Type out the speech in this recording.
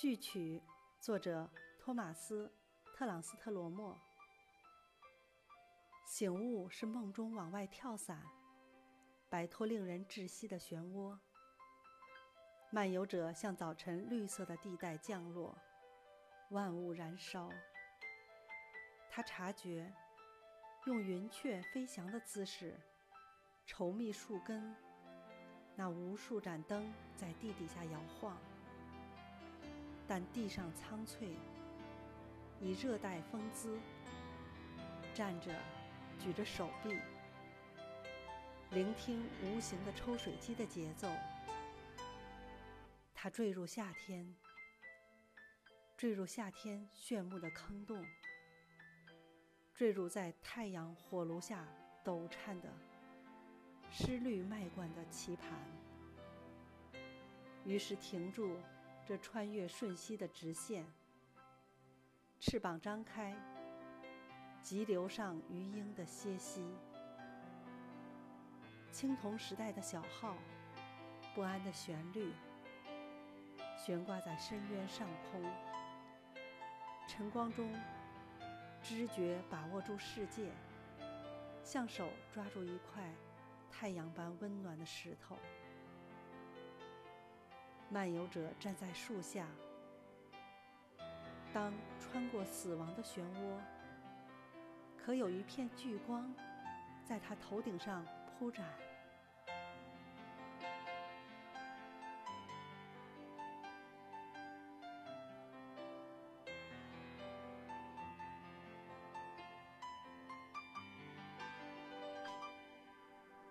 序曲，作者托马斯·特朗斯特罗莫。醒悟是梦中往外跳伞，摆脱令人窒息的漩涡。漫游者向早晨绿色的地带降落，万物燃烧。他察觉，用云雀飞翔的姿势，稠密树根，那无数盏灯在地底下摇晃。但地上苍翠，以热带风姿站着，举着手臂，聆听无形的抽水机的节奏。它坠入夏天，坠入夏天炫目的坑洞，坠入在太阳火炉下抖颤的湿绿麦罐的棋盘，于是停住。这穿越瞬息的直线，翅膀张开，急流上鱼鹰的歇息。青铜时代的小号，不安的旋律，悬挂在深渊上空。晨光中，知觉把握住世界，像手抓住一块太阳般温暖的石头。漫游者站在树下，当穿过死亡的漩涡，可有一片聚光，在他头顶上铺展。